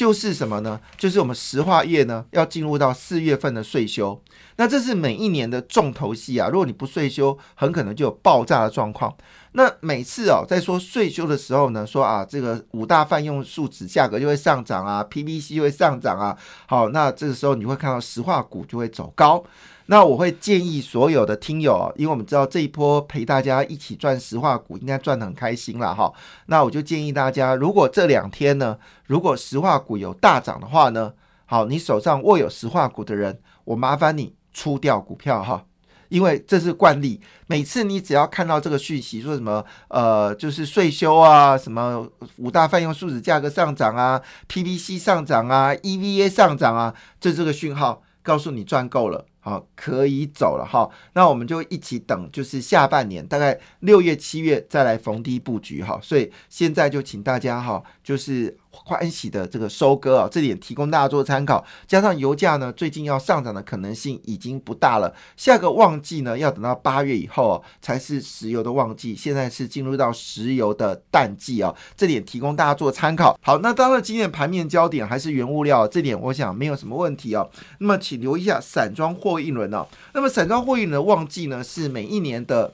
就是什么呢？就是我们石化业呢要进入到四月份的税休，那这是每一年的重头戏啊！如果你不税休，很可能就有爆炸的状况。那每次哦，在说税休的时候呢，说啊，这个五大泛用树脂价格就会上涨啊，PVC 就会上涨啊。好，那这个时候你会看到石化股就会走高。那我会建议所有的听友，因为我们知道这一波陪大家一起赚石化股，应该赚得很开心了哈。那我就建议大家，如果这两天呢，如果石化股有大涨的话呢，好，你手上握有石化股的人，我麻烦你出掉股票哈，因为这是惯例。每次你只要看到这个讯息，说什么呃，就是税收啊，什么五大泛用树脂价格上涨啊，PVC 上涨啊，EVA 上涨啊，这这个讯号告诉你赚够了。好，可以走了哈。那我们就一起等，就是下半年大概六月、七月再来逢低布局哈。所以现在就请大家哈，就是。欢喜的这个收割啊，这点提供大家做参考。加上油价呢，最近要上涨的可能性已经不大了。下个旺季呢，要等到八月以后哦，才是石油的旺季。现在是进入到石油的淡季啊，这点提供大家做参考。好，那当然今天盘面焦点还是原物料，这点我想没有什么问题哦。那么请留意一下散装货运轮哦。那么散装货运轮的旺季呢，是每一年的。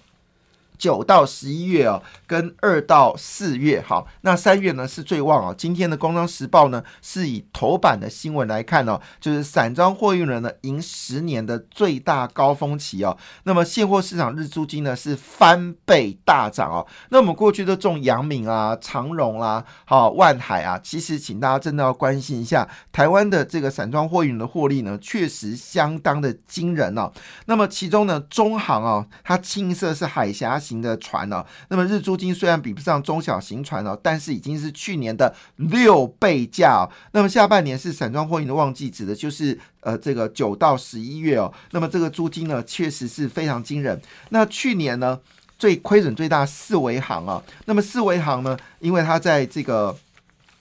九到十一月哦，跟二到四月好，那三月呢是最旺哦。今天的《工商时报》呢是以头版的新闻来看哦，就是散装货运人呢迎十年的最大高峰期哦。那么现货市场日租金呢是翻倍大涨哦。那我们过去都中阳明啊、长荣啦、好万海啊，其实请大家真的要关心一下台湾的这个散装货运的获利呢，确实相当的惊人哦。那么其中呢，中航哦，它清一色是海峡。型的船呢，那么日租金虽然比不上中小型船哦，但是已经是去年的六倍价哦。那么下半年是散装货运的旺季，指的就是呃这个九到十一月哦。那么这个租金呢，确实是非常惊人。那去年呢，最亏损最大四维行啊，那么四维行呢，因为它在这个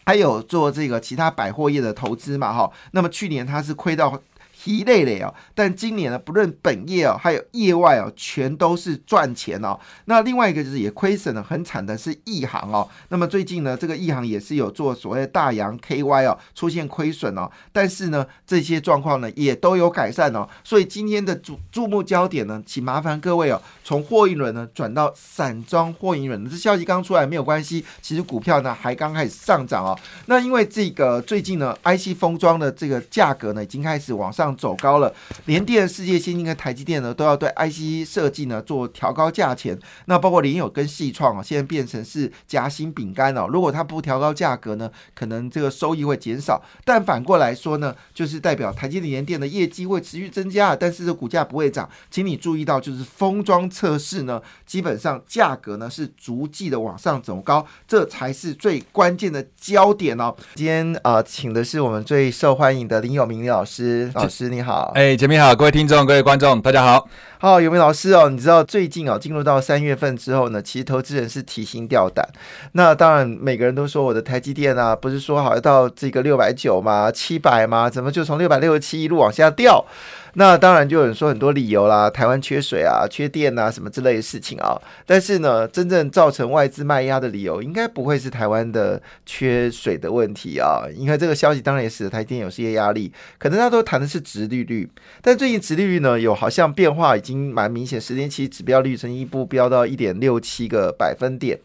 还有做这个其他百货业的投资嘛哈，那么去年它是亏到。一类类哦，但今年呢，不论本业哦，还有业外哦，全都是赚钱哦。那另外一个就是也亏损的很惨的是亿航哦。那么最近呢，这个亿航也是有做所谓大洋 KY 哦，出现亏损哦。但是呢，这些状况呢也都有改善哦。所以今天的注注目焦点呢，请麻烦各位哦，从货运轮呢转到散装货运轮。这消息刚出来没有关系，其实股票呢还刚开始上涨哦。那因为这个最近呢，IC 封装的这个价格呢已经开始往上。走高了，联电、世界先进跟台积电呢，都要对 IC 设计呢做调高价钱。那包括联友跟细创啊，现在变成是夹心饼干哦。如果它不调高价格呢，可能这个收益会减少。但反过来说呢，就是代表台积电、联电的业绩会持续增加，但是这股价不会涨。请你注意到，就是封装测试呢，基本上价格呢是逐季的往上走高，这才是最关键的焦点哦。今天呃，请的是我们最受欢迎的林友明林老师，老师。你好，哎，姐妹好，各位听众、各位观众，大家好。好，有没有老师哦？你知道最近哦，进入到三月份之后呢，其实投资人是提心吊胆。那当然，每个人都说我的台积电啊，不是说好要到这个六百九吗？七百吗？怎么就从六百六十七一路往下掉？那当然就有人说很多理由啦，台湾缺水啊、缺电啊什么之类的事情啊。但是呢，真正造成外资卖压的理由，应该不会是台湾的缺水的问题啊。因为这个消息当然也使得台电有些压力，可能大家都谈的是直利率，但最近直利率呢有好像变化已经蛮明显，十年期指标率曾一步飙到一点六七个百分点。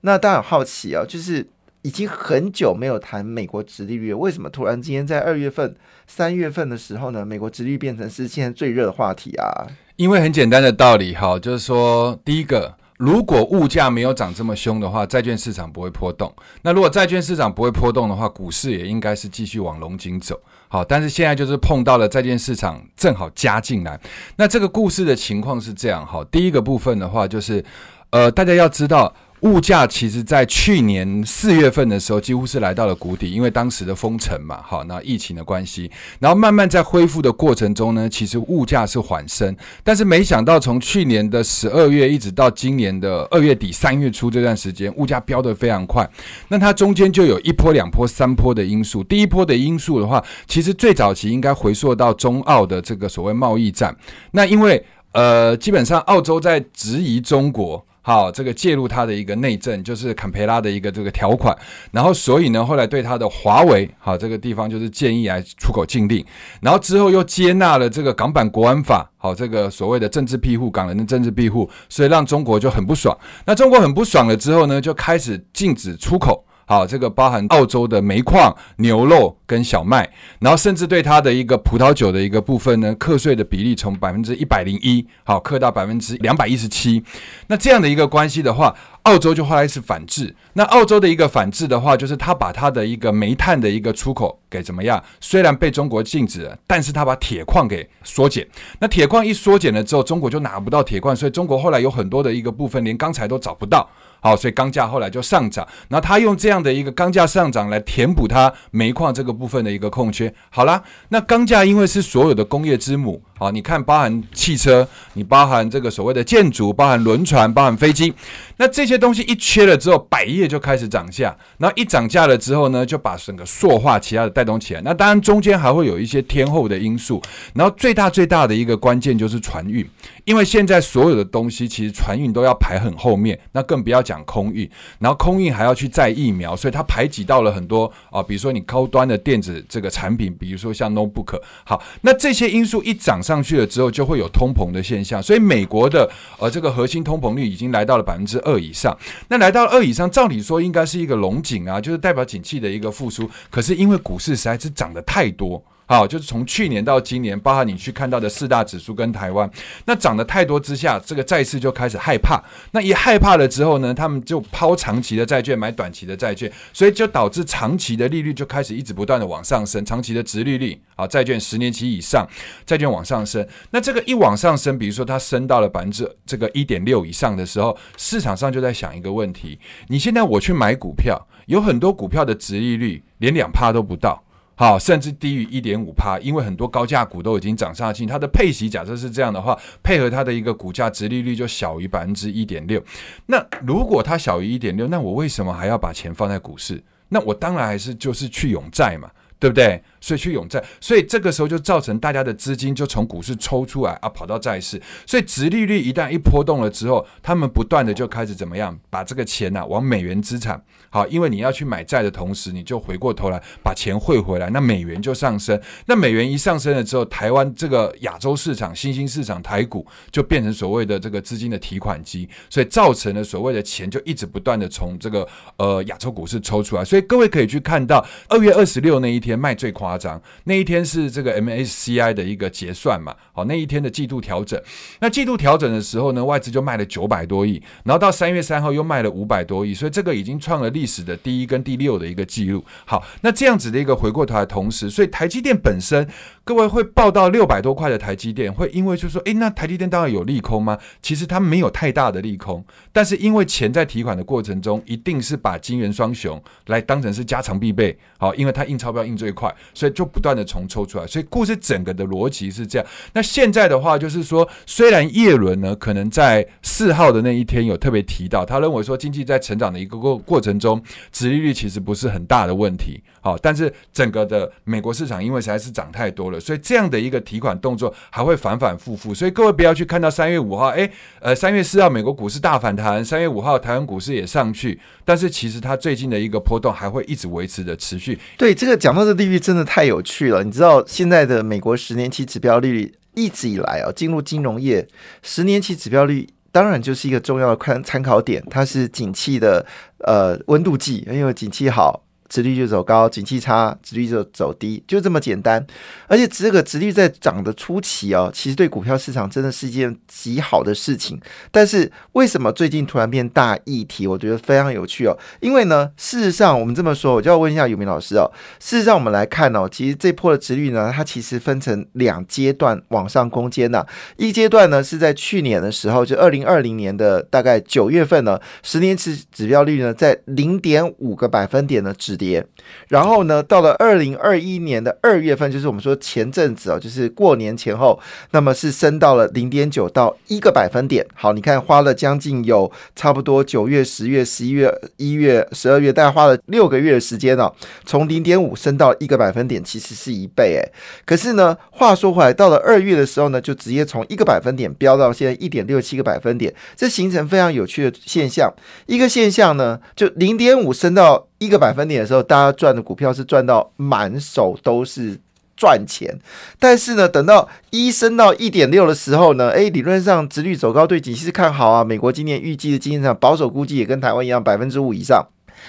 那大家很好奇啊，就是。已经很久没有谈美国殖利率，为什么突然今天在二月份、三月份的时候呢？美国殖利率变成是现在最热的话题啊？因为很简单的道理哈，就是说，第一个，如果物价没有涨这么凶的话，债券市场不会波动。那如果债券市场不会波动的话，股市也应该是继续往龙井走。好，但是现在就是碰到了债券市场正好加进来。那这个故事的情况是这样哈，第一个部分的话就是，呃，大家要知道。物价其实在去年四月份的时候几乎是来到了谷底，因为当时的封城嘛，好，那疫情的关系，然后慢慢在恢复的过程中呢，其实物价是缓升，但是没想到从去年的十二月一直到今年的二月底三月初这段时间，物价飙得非常快。那它中间就有一波、两波、三波的因素。第一波的因素的话，其实最早期应该回溯到中澳的这个所谓贸易战。那因为呃，基本上澳洲在质疑中国。好，这个介入他的一个内政，就是坎培拉的一个这个条款，然后所以呢，后来对他的华为，好这个地方就是建议来出口禁令，然后之后又接纳了这个港版国安法，好这个所谓的政治庇护，港人的政治庇护，所以让中国就很不爽。那中国很不爽了之后呢，就开始禁止出口。好，这个包含澳洲的煤矿、牛肉跟小麦，然后甚至对它的一个葡萄酒的一个部分呢，课税的比例从百分之一百零一，好，课到百分之两百一十七。那这样的一个关系的话，澳洲就后来是反制。那澳洲的一个反制的话，就是他把他的一个煤炭的一个出口给怎么样？虽然被中国禁止了，但是他把铁矿给缩减。那铁矿一缩减了之后，中国就拿不到铁矿，所以中国后来有很多的一个部分连钢材都找不到。好，所以钢价后来就上涨。那他用这样的一个钢价上涨来填补它煤矿这个部分的一个空缺。好啦，那钢价因为是所有的工业之母，好，你看包含汽车，你包含这个所谓的建筑，包含轮船，包含飞机，那这些东西一缺了之后，百业就开始涨价。然后一涨价了之后呢，就把整个塑化其他的带动起来。那当然中间还会有一些天后的因素。然后最大最大的一个关键就是船运，因为现在所有的东西其实船运都要排很后面，那更不要。讲空运，然后空运还要去载疫苗，所以它排挤到了很多啊，比如说你高端的电子这个产品，比如说像 notebook。好，那这些因素一涨上去了之后，就会有通膨的现象。所以美国的呃这个核心通膨率已经来到了百分之二以上。那来到二以上，照理说应该是一个龙井啊，就是代表景气的一个复苏。可是因为股市实在是涨得太多。好，就是从去年到今年，包含你去看到的四大指数跟台湾，那涨得太多之下，这个债市就开始害怕。那一害怕了之后呢，他们就抛长期的债券买短期的债券，所以就导致长期的利率就开始一直不断的往上升，长期的值利率啊，债券十年期以上债券往上升。那这个一往上升，比如说它升到了百分之这个一点六以上的时候，市场上就在想一个问题：你现在我去买股票，有很多股票的值利率连两趴都不到。好，甚至低于一点五帕，因为很多高价股都已经涨上去，它的配息假设是这样的话，配合它的一个股价值利率就小于百分之一点六。那如果它小于一点六，那我为什么还要把钱放在股市？那我当然还是就是去永债嘛，对不对？所以去永债，所以这个时候就造成大家的资金就从股市抽出来啊，跑到债市。所以殖利率一旦一波动了之后，他们不断的就开始怎么样，把这个钱呐往美元资产。好，因为你要去买债的同时，你就回过头来把钱汇回来，那美元就上升。那美元一上升了之后，台湾这个亚洲市场、新兴市场台股就变成所谓的这个资金的提款机，所以造成了所谓的钱就一直不断的从这个呃亚洲股市抽出来。所以各位可以去看到二月二十六那一天卖最夸张，那一天是这个 MSCI 的一个结算嘛。好，那一天的季度调整，那季度调整的时候呢，外资就卖了九百多亿，然后到三月三号又卖了五百多亿，所以这个已经创了历史的第一跟第六的一个记录。好，那这样子的一个回过头来，同时，所以台积电本身，各位会报到六百多块的台积电，会因为就说，诶，那台积电当然有利空吗？其实它没有太大的利空，但是因为钱在提款的过程中，一定是把金元双雄来当成是家常必备。好，因为它印钞票印最快，所以就不断的重抽出来。所以故事整个的逻辑是这样。那现在的话，就是说，虽然叶伦呢，可能在四号的那一天有特别提到，他认为说经济在成长的一个过过程中。殖利率其实不是很大的问题，好，但是整个的美国市场因为实在是涨太多了，所以这样的一个提款动作还会反反复复，所以各位不要去看到三月五号，诶，呃，三月四号美国股市大反弹，三月五号台湾股市也上去，但是其实它最近的一个波动还会一直维持的持续。对，这个讲到这利率真的太有趣了，你知道现在的美国十年期指标利率一直以来啊，进入金融业十年期指标率。当然就是一个重要的参参考点，它是景气的呃温度计，因为景气好，殖率就走高，景气差，殖率就走低，就这么简单。而且这个殖率在涨的初期哦，其实对股票市场真的是一件极好的事情。但是为什么最近突然变大议题？我觉得非常有趣哦。因为呢，事实上我们这么说，我就要问一下有明老师哦。事实上我们来看哦，其实这波的殖率呢，它其实分成两阶段往上攻坚呐。一阶段呢是在去年的时候，就二零二零年的大概九月份呢，十年期指标率呢在零点五个百分点的跌，然后呢到了二零二一年的二月份，就是我们说前阵子哦，就是过年前后，那么是升到了零点九到一个百分点。好，你看花了将近有差不多九月、十月、十一月、一月、十二月，大概花了六个月的时间哦，从零点五升到一个百分点，其实是一倍诶。可是呢，话说回来，到了二月的时候呢，就直接从一个百分点飙到现在一点六七个百分点，这形成非常有趣的现象。一个现象呢，就零点五升到一个百分点的时候，大家赚的股票是赚到满手都是赚钱。但是呢，等到一升到一点六的时候呢，诶，理论上直率走高，对景气是看好啊。美国今年预计的经济上保守估计也跟台湾一样，百分之五以上。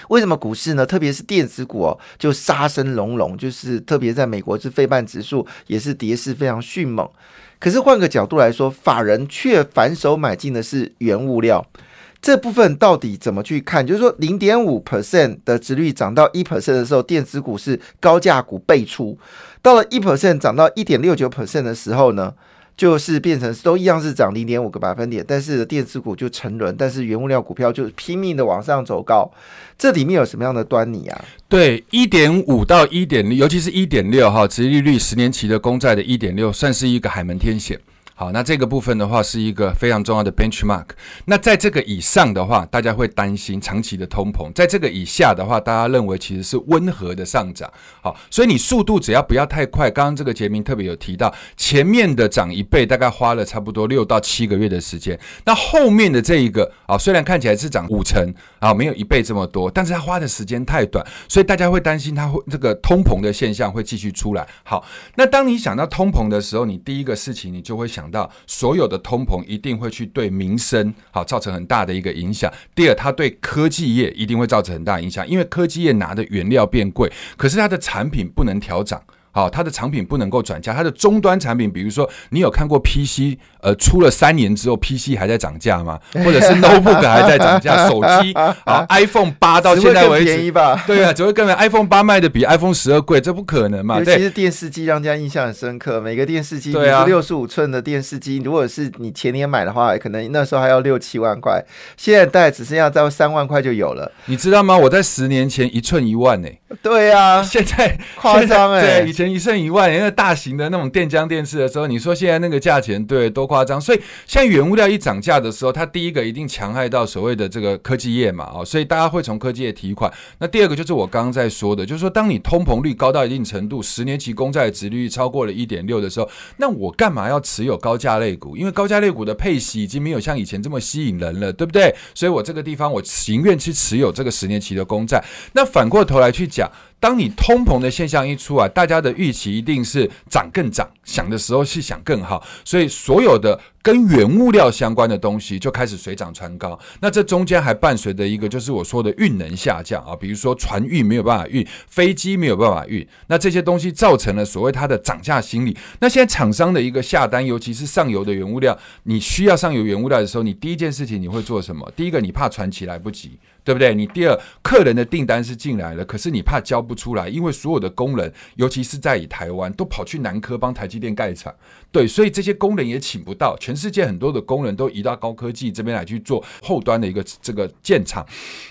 为什么股市呢？特别是电子股哦，就杀声隆隆，就是特别在美国是费半指数也是跌势非常迅猛。可是换个角度来说，法人却反手买进的是原物料这部分，到底怎么去看？就是说，零点五 percent 的值率涨到一 percent 的时候，电子股是高价股倍出；到了一 percent 涨到一点六九 percent 的时候呢？就是变成都一样是涨零点五个百分点，但是电子股就沉沦，但是原物料股票就拼命的往上走高，这里面有什么样的端倪啊？对，一点五到一点六，尤其是一点六哈，殖利率十年期的公债的一点六，算是一个海门天险。好，那这个部分的话是一个非常重要的 benchmark。那在这个以上的话，大家会担心长期的通膨；在这个以下的话，大家认为其实是温和的上涨。好，所以你速度只要不要太快。刚刚这个杰明特别有提到，前面的涨一倍大概花了差不多六到七个月的时间。那后面的这一个啊，虽然看起来是涨五成啊，没有一倍这么多，但是它花的时间太短，所以大家会担心它会这个通膨的现象会继续出来。好，那当你想到通膨的时候，你第一个事情你就会想。到所有的通膨一定会去对民生好造成很大的一个影响。第二，它对科技业一定会造成很大影响，因为科技业拿的原料变贵，可是它的产品不能调涨。好，它的产品不能够转嫁，它的终端产品，比如说你有看过 PC，呃，出了三年之后 PC 还在涨价吗？或者是 Notebook 还在涨价？手机啊，iPhone 八到现在为止便宜吧？对啊，只会更 iPhone 八卖的比 iPhone 十二贵，这不可能嘛？尤其是电视机让人家印象很深刻，每个电视机，对啊，六十五寸的电视机，如果是你前年买的话，可能那时候还要六七万块，现在大概只剩下在三万块就有了。你知道吗？我在十年前一寸一万呢。对呀，现在夸张哎，以前一寸一万，因为大型的那种电浆电视的时候，你说现在那个价钱，对，多夸张。所以现在原物料一涨价的时候，它第一个一定强害到所谓的这个科技业嘛，哦，所以大家会从科技业提款。那第二个就是我刚刚在说的，就是说当你通膨率高到一定程度，十年期公债的殖率超过了一点六的时候，那我干嘛要持有高价类股？因为高价类股的配息已经没有像以前这么吸引人了，对不对？所以我这个地方我情愿去持有这个十年期的公债。那反过头来去。讲，当你通膨的现象一出来，大家的预期一定是涨更涨，想的时候是想更好，所以所有的跟原物料相关的东西就开始水涨船高。那这中间还伴随着一个，就是我说的运能下降啊，比如说船运没有办法运，飞机没有办法运，那这些东西造成了所谓它的涨价心理。那现在厂商的一个下单，尤其是上游的原物料，你需要上游原物料的时候，你第一件事情你会做什么？第一个，你怕船期来不及。对不对？你第二，客人的订单是进来了，可是你怕交不出来，因为所有的工人，尤其是在以台湾，都跑去南科帮台积电盖厂，对，所以这些工人也请不到。全世界很多的工人都移到高科技这边来去做后端的一个这个建厂，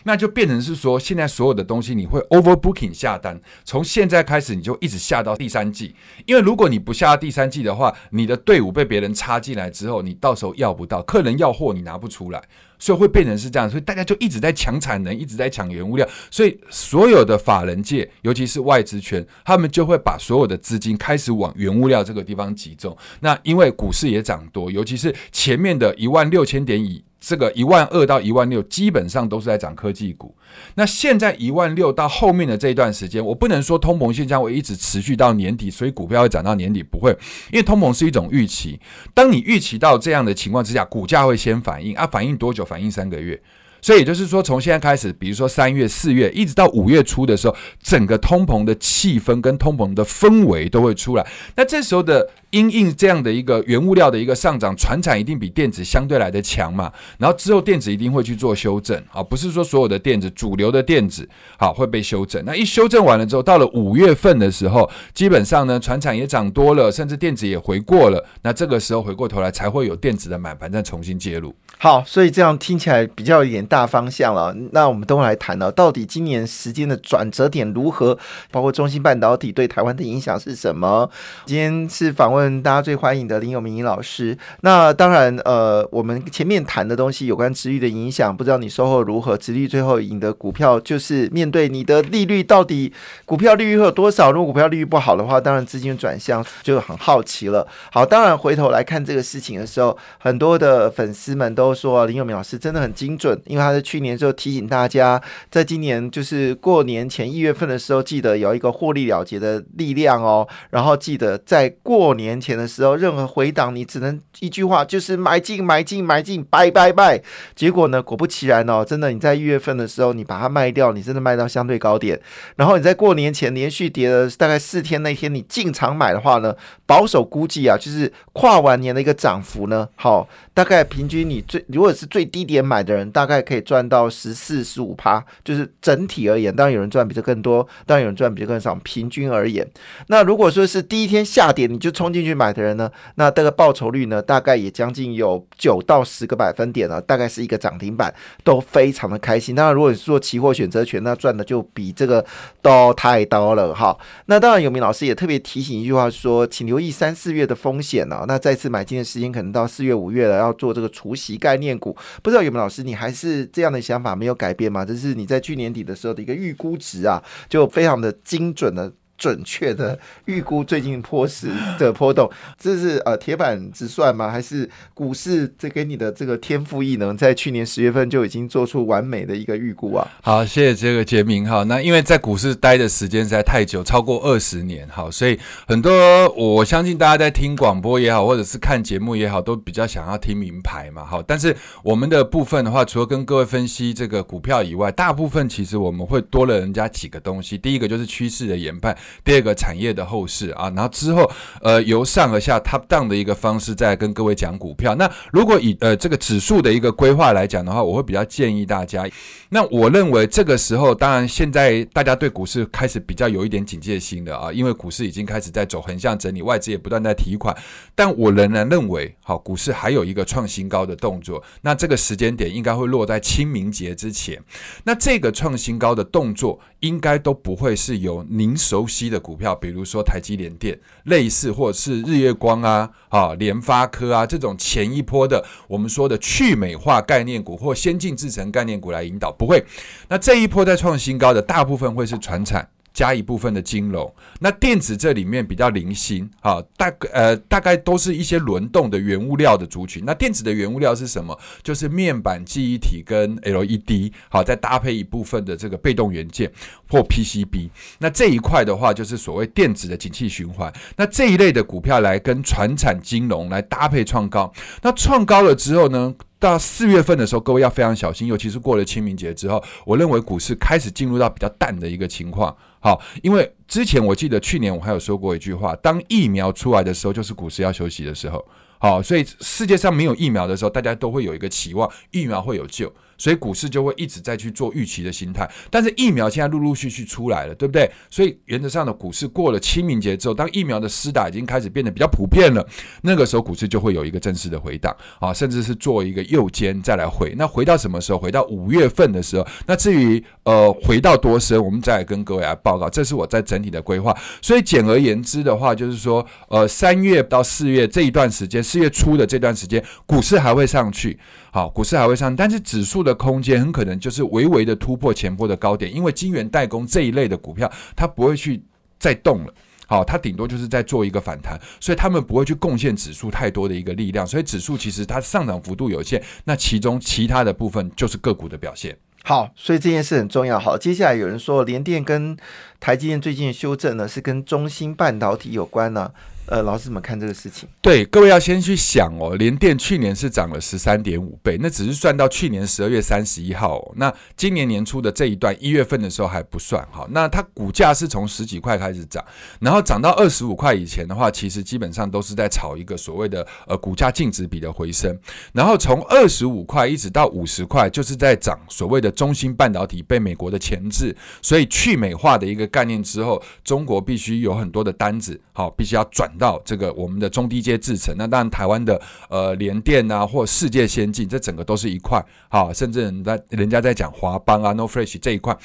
那就变成是说，现在所有的东西你会 overbooking 下单，从现在开始你就一直下到第三季，因为如果你不下第三季的话，你的队伍被别人插进来之后，你到时候要不到，客人要货你拿不出来。所以会变成是这样，所以大家就一直在抢产能，一直在抢原物料，所以所有的法人界，尤其是外资圈，他们就会把所有的资金开始往原物料这个地方集中。那因为股市也涨多，尤其是前面的一万六千点以。这个一万二到一万六，基本上都是在涨科技股。那现在一万六到后面的这一段时间，我不能说通膨现象会一直持续到年底，所以股票会涨到年底不会，因为通膨是一种预期。当你预期到这样的情况之下，股价会先反应啊，反应多久？反应三个月。所以也就是说，从现在开始，比如说三月、四月，一直到五月初的时候，整个通膨的气氛跟通膨的氛围都会出来。那这时候的。因应这样的一个原物料的一个上涨，船产一定比电子相对来的强嘛。然后之后电子一定会去做修正啊，不是说所有的电子主流的电子好会被修正。那一修正完了之后，到了五月份的时候，基本上呢，船产也涨多了，甚至电子也回过了。那这个时候回过头来，才会有电子的买盘再重新介入。好，所以这样听起来比较有点大大方向了。那我们都来谈了，到底今年时间的转折点如何？包括中芯半导体对台湾的影响是什么？今天是访问。大家最欢迎的林永明老师。那当然，呃，我们前面谈的东西有关殖率的影响，不知道你收获如何？殖率最后赢的股票，就是面对你的利率到底股票利率会有多少？如果股票利率不好的话，当然资金转向就很好奇了。好，当然回头来看这个事情的时候，很多的粉丝们都说林永明老师真的很精准，因为他在去年就提醒大家，在今年就是过年前一月份的时候，记得有一个获利了结的力量哦，然后记得在过年。前的时候，任何回档你只能一句话，就是买进、买进、买进，拜拜拜。结果呢，果不其然哦，真的你在一月份的时候，你把它卖掉，你真的卖到相对高点。然后你在过年前连续跌了大概四天，那天你进场买的话呢，保守估计啊，就是跨完年的一个涨幅呢，好，大概平均你最如果是最低点买的人，大概可以赚到十四、十五趴，就是整体而言，当然有人赚比这更多，当然有人赚比这更少，平均而言。那如果说是第一天下跌，你就冲进去买的人呢，那这个报酬率呢，大概也将近有九到十个百分点了，大概是一个涨停板，都非常的开心。当然，如果你是做期货选择权，那赚的就比这个都太多了哈。那当然，有明老师也特别提醒一句话说，请留意三四月的风险啊。那再次买进的时间可能到四月五月了，要做这个除息概念股。不知道有明老师，你还是是这样的想法没有改变吗？这是你在去年底的时候的一个预估值啊，就非常的精准的。准确的预估最近波时的波动，这是呃铁板直算吗？还是股市这给你的这个天赋异能，在去年十月份就已经做出完美的一个预估啊？好，谢谢这个杰明哈。那因为在股市待的时间实在太久，超过二十年，哈，所以很多我相信大家在听广播也好，或者是看节目也好，都比较想要听名牌嘛，哈。但是我们的部分的话，除了跟各位分析这个股票以外，大部分其实我们会多了人家几个东西。第一个就是趋势的研判。第二个产业的后市啊，然后之后呃由上而下 top down 的一个方式再跟各位讲股票。那如果以呃这个指数的一个规划来讲的话，我会比较建议大家。那我认为这个时候，当然现在大家对股市开始比较有一点警戒心的啊，因为股市已经开始在走横向整理，外资也不断在提款。但我仍然认为，好，股市还有一个创新高的动作。那这个时间点应该会落在清明节之前。那这个创新高的动作，应该都不会是由您熟悉的股票，比如说台积联电类似，或者是日月光啊、啊联发科啊这种前一波的我们说的去美化概念股或先进制程概念股来引导。不会，那这一波在创新高的大部分会是传产。加一部分的金融，那电子这里面比较零星，哈，大呃大概都是一些轮动的原物料的族群。那电子的原物料是什么？就是面板、记忆体跟 LED，好，再搭配一部分的这个被动元件或 PCB。那这一块的话，就是所谓电子的景气循环。那这一类的股票来跟船产金融来搭配创高，那创高了之后呢？到四月份的时候，各位要非常小心，尤其是过了清明节之后，我认为股市开始进入到比较淡的一个情况。好，因为之前我记得去年我还有说过一句话：当疫苗出来的时候，就是股市要休息的时候。好，所以世界上没有疫苗的时候，大家都会有一个期望，疫苗会有救。所以股市就会一直在去做预期的心态，但是疫苗现在陆陆续续出来了，对不对？所以原则上的股市过了清明节之后，当疫苗的施打已经开始变得比较普遍了，那个时候股市就会有一个正式的回档啊，甚至是做一个右肩再来回。那回到什么时候？回到五月份的时候。那至于呃回到多深，我们再来跟各位来报告。这是我在整体的规划。所以简而言之的话，就是说呃三月到四月这一段时间，四月初的这段时间，股市还会上去。好，股市还会上，但是指数的空间很可能就是微微的突破前波的高点，因为金元代工这一类的股票，它不会去再动了。好，它顶多就是在做一个反弹，所以他们不会去贡献指数太多的一个力量，所以指数其实它上涨幅度有限。那其中其他的部分就是个股的表现。好，所以这件事很重要。好，接下来有人说联电跟。台积电最近修正呢，是跟中芯半导体有关呢。呃，老师怎么看这个事情？对，各位要先去想哦，联电去年是涨了十三点五倍，那只是算到去年十二月三十一号，哦，那今年年初的这一段一月份的时候还不算哈。那它股价是从十几块开始涨，然后涨到二十五块以前的话，其实基本上都是在炒一个所谓的呃股价净值比的回升，然后从二十五块一直到五十块，就是在涨所谓的中芯半导体被美国的钳制，所以去美化的一个概念之后，中国必须有很多的单子，好，必须要转。到这个我们的中低阶制成，那当然台湾的呃联电啊，或世界先进，这整个都是一块，好，甚至人在人家在讲华邦啊，No Fresh 这一块。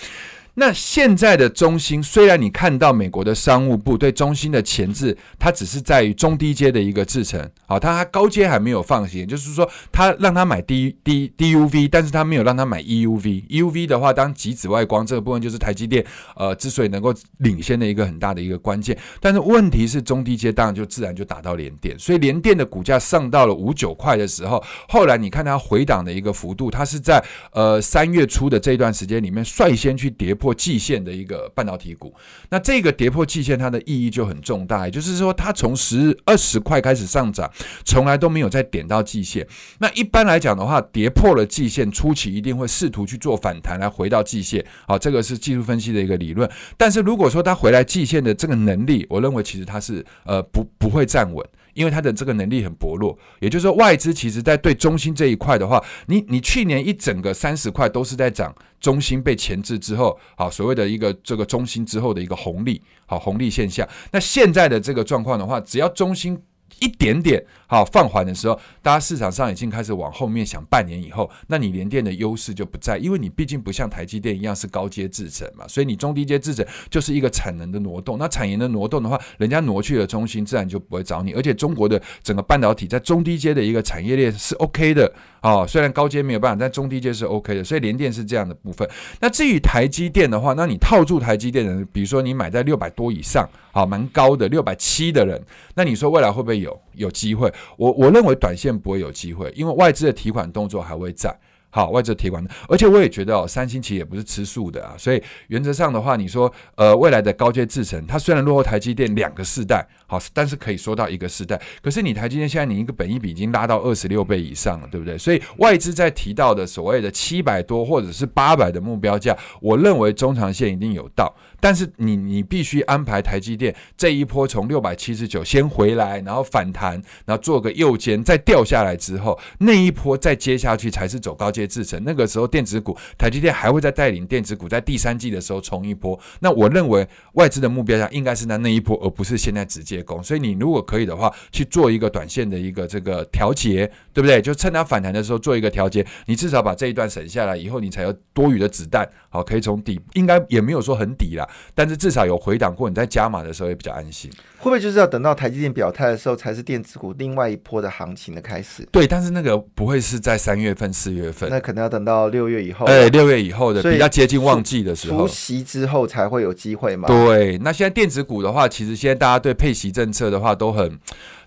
那现在的中芯，虽然你看到美国的商务部对中芯的前置，它只是在于中低阶的一个制程，好，它还高阶还没有放行，就是说它让他买 D D DUV，但是它没有让他买 EUV，EUV 的话，当极紫外光这个部分就是台积电呃之所以能够领先的一个很大的一个关键，但是问题是中低阶当然就自然就打到联电，所以联电的股价上到了五九块的时候，后来你看它回档的一个幅度，它是在呃三月初的这段时间里面率先去跌。破季线的一个半导体股，那这个跌破季线，它的意义就很重大，也就是说，它从十二十块开始上涨，从来都没有再点到季线。那一般来讲的话，跌破了季线，初期一定会试图去做反弹，来回到季线。好，这个是技术分析的一个理论。但是如果说它回来季线的这个能力，我认为其实它是呃不不会站稳。因为它的这个能力很薄弱，也就是说，外资其实在对中心这一块的话，你你去年一整个三十块都是在涨，中心被前置之后，好所谓的一个这个中心之后的一个红利，好红利现象。那现在的这个状况的话，只要中心。一点点好放缓的时候，大家市场上已经开始往后面想，半年以后，那你联电的优势就不在，因为你毕竟不像台积电一样是高阶制程嘛，所以你中低阶制程就是一个产能的挪动。那产能的挪动的话，人家挪去了中心，自然就不会找你。而且中国的整个半导体在中低阶的一个产业链是 OK 的啊，虽然高阶没有办法，但中低阶是 OK 的。所以联电是这样的部分。那至于台积电的话，那你套住台积电的人，比如说你买在六百多以上，好蛮高的六百七的人，那你说未来会不会有？有机会，我我认为短线不会有机会，因为外资的提款动作还会在。好，外资提款，而且我也觉得哦，三星其实也不是吃素的啊，所以原则上的话，你说呃未来的高阶制程，它虽然落后台积电两个世代，好，但是可以说到一个世代。可是你台积电现在你一个本益比已经拉到二十六倍以上了，对不对？所以外资在提到的所谓的七百多或者是八百的目标价，我认为中长线一定有到。但是你你必须安排台积电这一波从六百七十九先回来，然后反弹，然后做个右肩，再掉下来之后，那一波再接下去才是走高阶制程。那个时候电子股台积电还会在带领电子股在第三季的时候冲一波。那我认为外资的目标价应该是在那一波，而不是现在直接攻。所以你如果可以的话，去做一个短线的一个这个调节，对不对？就趁它反弹的时候做一个调节，你至少把这一段省下来以后，你才有多余的子弹，好，可以从底应该也没有说很底啦。但是至少有回档过，你在加码的时候也比较安心。会不会就是要等到台积电表态的时候，才是电子股另外一波的行情的开始？对，但是那个不会是在三月份、四月份，那可能要等到六月以后。哎，六月以后的比较接近旺季的时候，除夕之后才会有机会嘛？对，那现在电子股的话，其实现在大家对配息政策的话都很，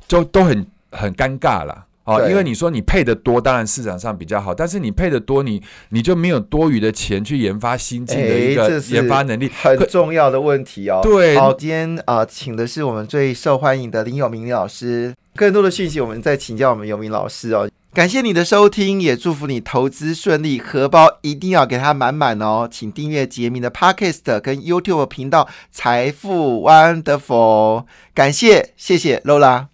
就都很很尴尬了。哦，因为你说你配的多，当然市场上比较好，但是你配的多，你你就没有多余的钱去研发新进的一个研发能力，很重要的问题哦。对，好，今天啊，请的是我们最受欢迎的林有明老师，更多的讯息我们再请教我们游明老师哦。感谢你的收听，也祝福你投资顺利，荷包一定要给它满满哦。请订阅杰明的 Podcast 跟 YouTube 频道财富 Wonderful，感谢，谢谢 Lola。